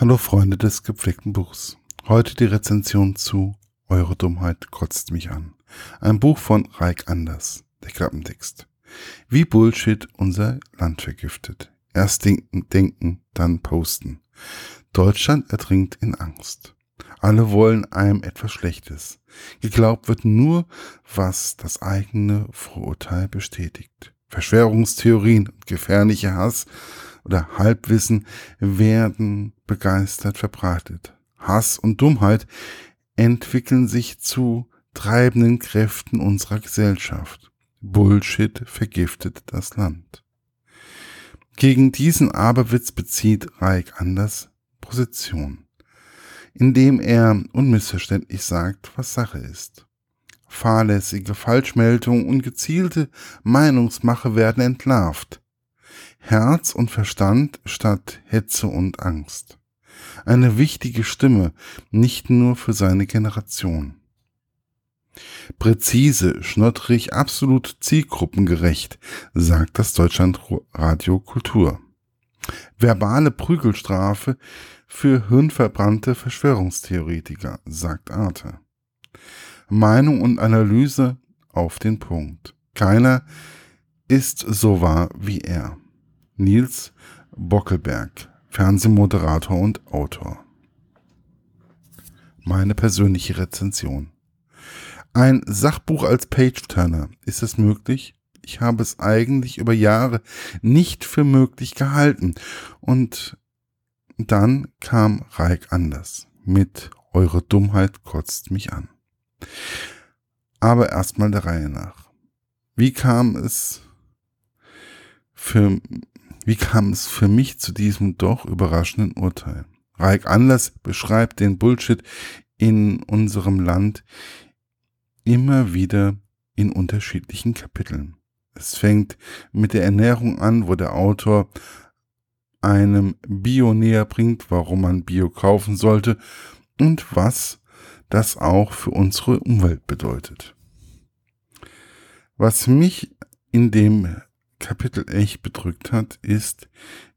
Hallo Freunde des gepflegten Buchs. Heute die Rezension zu Eure Dummheit kotzt mich an. Ein Buch von Reik Anders, der Klappentext. Wie Bullshit unser Land vergiftet. Erst denken, denken, dann posten. Deutschland ertrinkt in Angst. Alle wollen einem etwas Schlechtes. Geglaubt wird nur, was das eigene Vorurteil bestätigt. Verschwörungstheorien und gefährlicher Hass oder Halbwissen werden begeistert verbreitet. Hass und Dummheit entwickeln sich zu treibenden Kräften unserer Gesellschaft. Bullshit vergiftet das Land. Gegen diesen Aberwitz bezieht Reich Anders Position, indem er unmissverständlich sagt, was Sache ist. Fahrlässige Falschmeldungen und gezielte Meinungsmache werden entlarvt. Herz und Verstand statt Hetze und Angst. Eine wichtige Stimme, nicht nur für seine Generation. Präzise, schnottrig, absolut zielgruppengerecht, sagt das Deutschlandradio Kultur. Verbale Prügelstrafe für hirnverbrannte Verschwörungstheoretiker, sagt Arte. Meinung und Analyse auf den Punkt. Keiner ist so wahr wie er. Nils Bockelberg, Fernsehmoderator und Autor. Meine persönliche Rezension. Ein Sachbuch als Page-Turner. Ist es möglich? Ich habe es eigentlich über Jahre nicht für möglich gehalten. Und dann kam Reik anders mit Eure Dummheit kotzt mich an. Aber erstmal der Reihe nach. Wie kam es für, wie kam es für mich zu diesem doch überraschenden Urteil? Reik Anders beschreibt den Bullshit in unserem Land immer wieder in unterschiedlichen Kapiteln. Es fängt mit der Ernährung an, wo der Autor einem Bio näher bringt, warum man Bio kaufen sollte und was das auch für unsere Umwelt bedeutet. Was mich in dem Kapitel echt bedrückt hat, ist,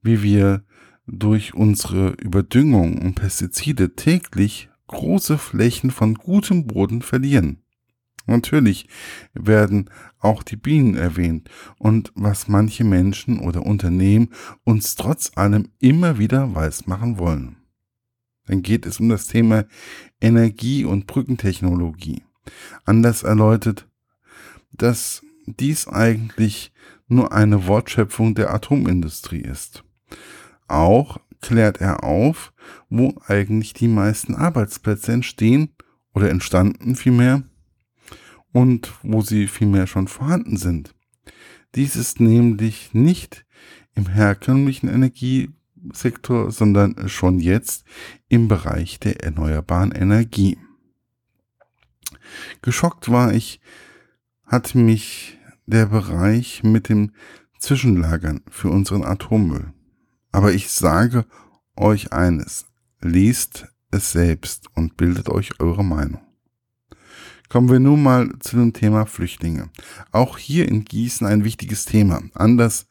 wie wir durch unsere Überdüngung und Pestizide täglich große Flächen von gutem Boden verlieren. Natürlich werden auch die Bienen erwähnt und was manche Menschen oder Unternehmen uns trotz allem immer wieder weismachen wollen. Dann geht es um das Thema Energie- und Brückentechnologie. Anders erläutert, dass dies eigentlich nur eine Wortschöpfung der Atomindustrie ist. Auch klärt er auf, wo eigentlich die meisten Arbeitsplätze entstehen oder entstanden vielmehr und wo sie vielmehr schon vorhanden sind. Dies ist nämlich nicht im herkömmlichen Energiesektor, sondern schon jetzt im Bereich der erneuerbaren Energie. Geschockt war ich, hat mich der Bereich mit dem Zwischenlagern für unseren Atommüll. Aber ich sage euch eines, liest es selbst und bildet euch eure Meinung. Kommen wir nun mal zu dem Thema Flüchtlinge. Auch hier in Gießen ein wichtiges Thema. Anders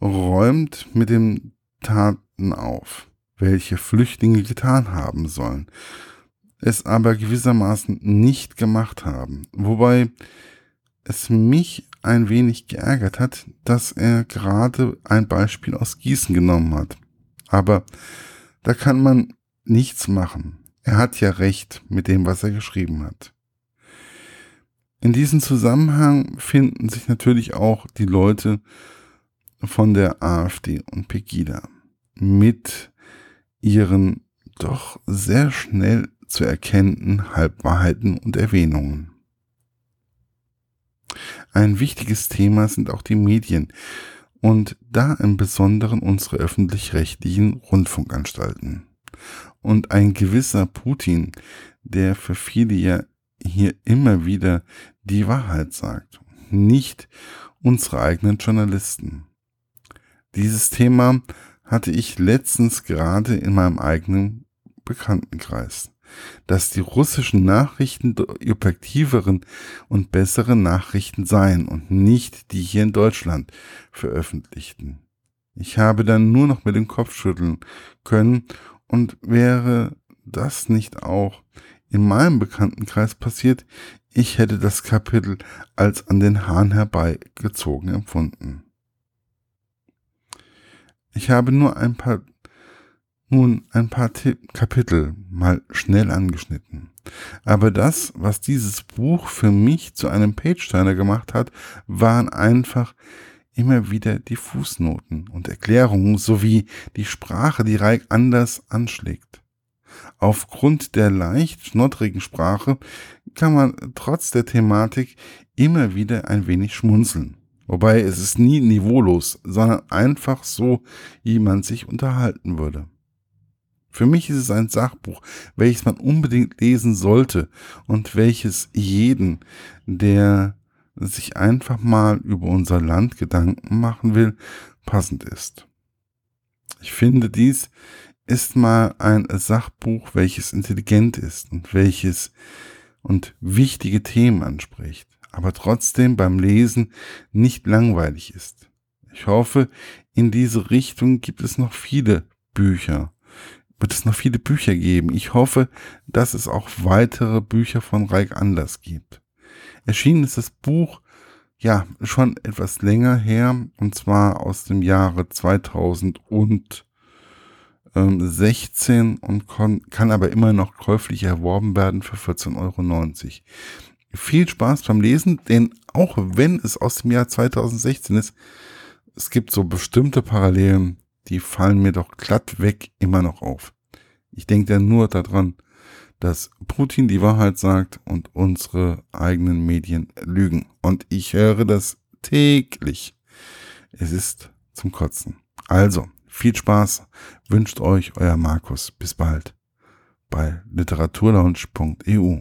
räumt mit den Taten auf, welche Flüchtlinge getan haben sollen, es aber gewissermaßen nicht gemacht haben. Wobei es mich ein wenig geärgert hat, dass er gerade ein Beispiel aus Gießen genommen hat. Aber da kann man nichts machen. Er hat ja recht mit dem, was er geschrieben hat. In diesem Zusammenhang finden sich natürlich auch die Leute von der AfD und Pegida mit ihren doch sehr schnell zu erkennenden Halbwahrheiten und Erwähnungen. Ein wichtiges Thema sind auch die Medien und da im Besonderen unsere öffentlich-rechtlichen Rundfunkanstalten und ein gewisser Putin, der für viele ja hier immer wieder die Wahrheit sagt, nicht unsere eigenen Journalisten. Dieses Thema hatte ich letztens gerade in meinem eigenen Bekanntenkreis, dass die russischen Nachrichten objektiveren und besseren Nachrichten seien und nicht die hier in Deutschland veröffentlichten. Ich habe dann nur noch mit dem Kopf schütteln können und wäre das nicht auch in meinem Bekanntenkreis passiert, ich hätte das Kapitel als an den Hahn herbeigezogen empfunden. Ich habe nur ein paar, nun ein paar Kapitel mal schnell angeschnitten. Aber das, was dieses Buch für mich zu einem Page-Turner gemacht hat, waren einfach immer wieder die Fußnoten und Erklärungen sowie die Sprache, die Reich anders anschlägt. Aufgrund der leicht schnoddrigen Sprache kann man trotz der Thematik immer wieder ein wenig schmunzeln. Wobei es ist nie niveaulos, sondern einfach so, wie man sich unterhalten würde. Für mich ist es ein Sachbuch, welches man unbedingt lesen sollte und welches jeden, der sich einfach mal über unser Land Gedanken machen will, passend ist. Ich finde, dies ist mal ein Sachbuch, welches intelligent ist und welches und wichtige Themen anspricht, aber trotzdem beim Lesen nicht langweilig ist. Ich hoffe, in diese Richtung gibt es noch viele Bücher, wird es noch viele Bücher geben. Ich hoffe, dass es auch weitere Bücher von Reich Anders gibt. Erschienen ist das Buch ja schon etwas länger her und zwar aus dem Jahre 2016 und kann aber immer noch käuflich erworben werden für 14,90 Euro. Viel Spaß beim Lesen, denn auch wenn es aus dem Jahr 2016 ist, es gibt so bestimmte Parallelen, die fallen mir doch glatt weg immer noch auf. Ich denke ja nur daran, dass Putin die Wahrheit sagt und unsere eigenen Medien lügen. Und ich höre das täglich. Es ist zum Kotzen. Also, viel Spaß wünscht euch euer Markus. Bis bald bei literaturlaunch.eu.